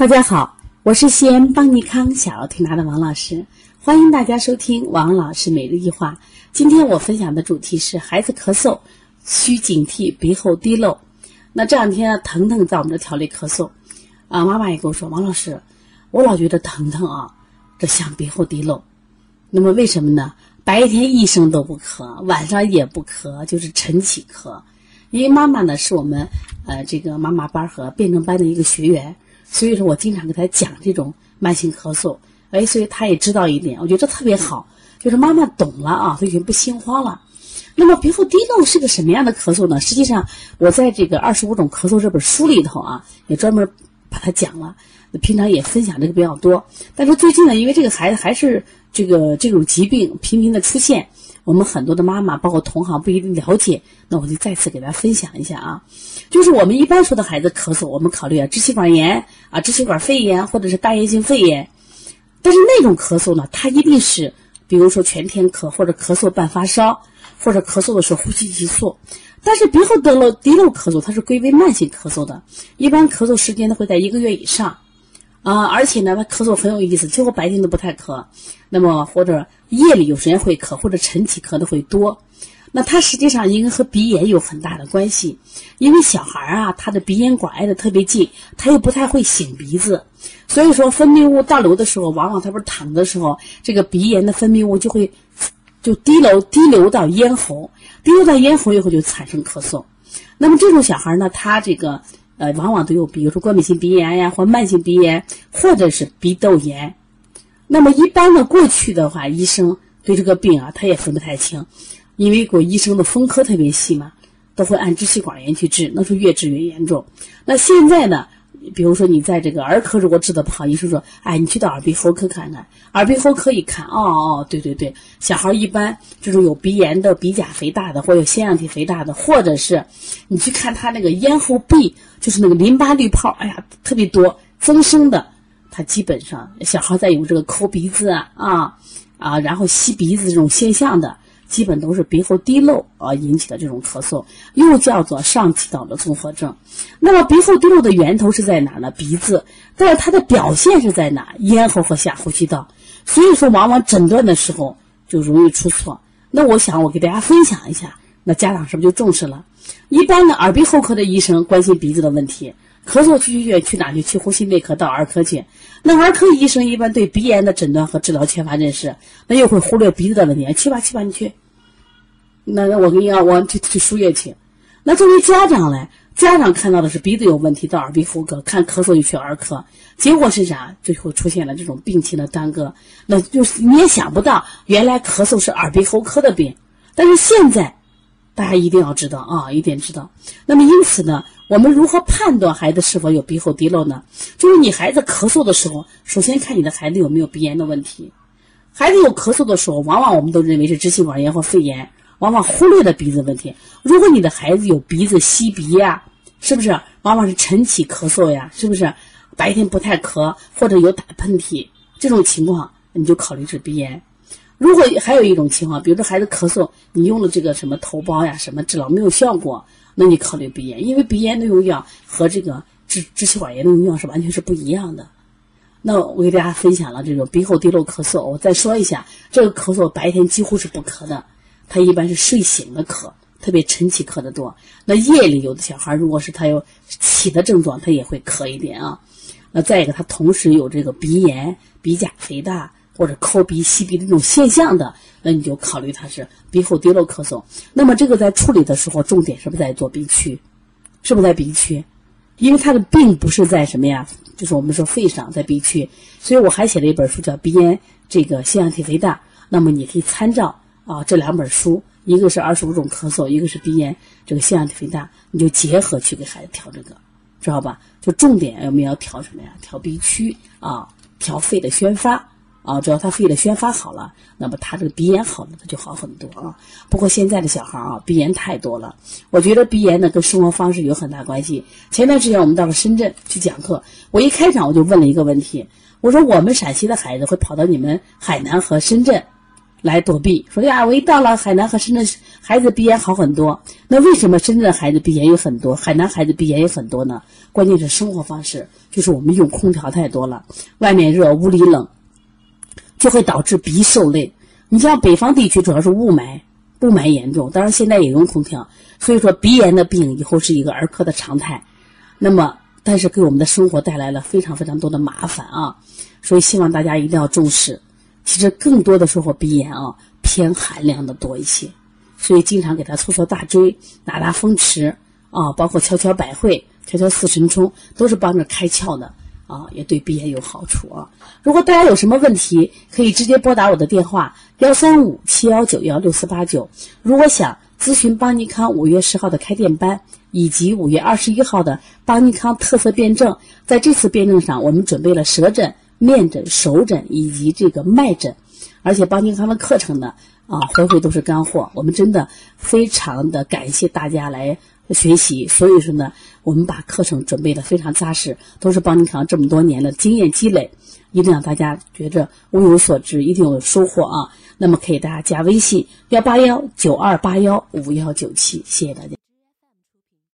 大家好，我是西安邦尼康小儿推拿的王老师，欢迎大家收听王老师每日一话。今天我分享的主题是孩子咳嗽需警惕鼻后滴漏。那这两天腾腾在我们这调理咳嗽，啊，妈妈也跟我说，王老师，我老觉得腾腾啊，这像鼻后滴漏。那么为什么呢？白天一声都不咳，晚上也不咳，就是晨起咳。因为妈妈呢是我们呃这个妈妈班和辩证班的一个学员。所以说我经常给他讲这种慢性咳嗽，哎，所以他也知道一点，我觉得这特别好，就是妈妈懂了啊，所以就不心慌了。那么鼻后滴漏是个什么样的咳嗽呢？实际上我在这个《二十五种咳嗽》这本书里头啊，也专门把它讲了。平常也分享这个比较多，但是最近呢，因为这个孩子还是这个这种疾病频频的出现。我们很多的妈妈，包括同行不一定了解，那我就再次给大家分享一下啊。就是我们一般说的孩子咳嗽，我们考虑啊支气管炎啊、支气管肺炎或者是大叶性肺炎。但是那种咳嗽呢，它一定是比如说全天咳，或者咳嗽伴发烧，或者咳嗽的时候呼吸急促。但是鼻后得了滴漏咳嗽，它是归为慢性咳嗽的，一般咳嗽时间呢会在一个月以上。啊，而且呢，他咳嗽很有意思，几乎白天都不太咳，那么或者夜里有时间会咳，或者晨起咳的会多。那他实际上应该和鼻炎有很大的关系，因为小孩啊，他的鼻咽管挨得特别近，他又不太会擤鼻子，所以说分泌物倒流的时候，往往他不是躺的时候，这个鼻炎的分泌物就会就滴流滴流到咽喉，滴流到咽喉以后就产生咳嗽。那么这种小孩呢，他这个。呃，往往都有，比如说过敏性鼻炎呀，或慢性鼻炎，或者是鼻窦炎。那么一般的过去的话，医生对这个病啊，他也分不太清，因为过医生的分科特别细嘛，都会按支气管炎去治，那是越治越严重。那现在呢？比如说你在这个儿科如果治的不好，医生说，哎，你去到耳鼻喉科看看。耳鼻喉科一看，哦哦，对对对，小孩一般这种有鼻炎的、鼻甲肥大的，或有腺样体肥大的，或者是你去看他那个咽喉壁，就是那个淋巴滤泡，哎呀，特别多增生的，他基本上小孩在有这个抠鼻子啊啊，然后吸鼻子这种现象的。基本都是鼻后滴漏而引起的这种咳嗽，又叫做上气道的综合症。那么鼻后滴漏的源头是在哪呢？鼻子，但是它的表现是在哪？咽喉和下呼吸道。所以说，往往诊断的时候就容易出错。那我想，我给大家分享一下，那家长是不是就重视了？一般的耳鼻喉科的医生关心鼻子的问题，咳嗽去医院去哪去？去呼吸内科到儿科去。那儿科医生一般对鼻炎的诊断和治疗缺乏认识，那又会忽略鼻子的问题。去吧去吧，你去。那那我跟你讲，我去去输液去。那作为家长呢，家长看到的是鼻子有问题，到耳鼻喉科看咳嗽就去儿科，结果是啥？最后出现了这种病情的耽搁。那就是你也想不到，原来咳嗽是耳鼻喉科的病。但是现在，大家一定要知道啊，一定知道。那么因此呢，我们如何判断孩子是否有鼻后滴漏呢？就是你孩子咳嗽的时候，首先看你的孩子有没有鼻炎的问题。孩子有咳嗽的时候，往往我们都认为是支气管炎或肺炎。往往忽略了鼻子问题。如果你的孩子有鼻子吸鼻呀，是不是？往往是晨起咳嗽呀，是不是？白天不太咳，或者有打喷嚏这种情况，你就考虑是鼻炎。如果还有一种情况，比如说孩子咳嗽，你用了这个什么头孢呀，什么治疗没有效果，那你考虑鼻炎，因为鼻炎的用药和这个支支气管炎的用药是完全是不一样的。那我给大家分享了这种鼻后滴漏咳嗽，我再说一下，这个咳嗽白天几乎是不咳的。他一般是睡醒了咳，特别晨起咳的多。那夜里有的小孩，如果是他有起的症状，他也会咳一点啊。那再一个，他同时有这个鼻炎、鼻甲肥大或者抠鼻、吸鼻的这种现象的，那你就考虑他是鼻后滴漏咳嗽。那么这个在处理的时候，重点是不是在做鼻区？是不是在鼻区？因为他的病不是在什么呀？就是我们说肺上，在鼻区。所以我还写了一本书叫《鼻炎这个腺样体肥大》，那么你可以参照。啊，这两本书，一个是二十五种咳嗽，一个是鼻炎，这个腺样体肥大，你就结合去给孩子调这个，知道吧？就重点我们要调什么呀？调鼻区啊，调肺的宣发啊。只要他肺的宣发好了，那么他这个鼻炎好了，他就好很多啊。不过现在的小孩啊，鼻炎太多了，我觉得鼻炎呢跟生活方式有很大关系。前段时间我们到了深圳去讲课，我一开场我就问了一个问题，我说我们陕西的孩子会跑到你们海南和深圳。来躲避。说呀，我一到了海南和深圳，孩子鼻炎好很多。那为什么深圳的孩子鼻炎有很多，海南孩子鼻炎有很多呢？关键是生活方式，就是我们用空调太多了，外面热，屋里冷，就会导致鼻受累。你像北方地区主要是雾霾，雾霾严重，当然现在也用空调，所以说鼻炎的病以后是一个儿科的常态。那么，但是给我们的生活带来了非常非常多的麻烦啊，所以希望大家一定要重视。其实更多的时候鼻炎啊偏寒凉的多一些，所以经常给他搓搓大椎、打打风池啊，包括敲敲百会、敲敲四神聪，都是帮着开窍的。啊，也对鼻炎有好处啊！如果大家有什么问题，可以直接拨打我的电话幺三五七幺九幺六四八九。如果想咨询邦尼康五月十号的开店班，以及五月二十一号的邦尼康特色辩证，在这次辩证上，我们准备了舌诊、面诊、手诊以及这个脉诊，而且邦尼康的课程呢，啊，回回都是干货。我们真的非常的感谢大家来。学习，所以说呢，我们把课程准备的非常扎实，都是邦尼康这么多年的经验积累，一定让大家觉着物有所值，一定有收获啊！那么可以大家加微信幺八幺九二八幺五幺九七，谢谢大家。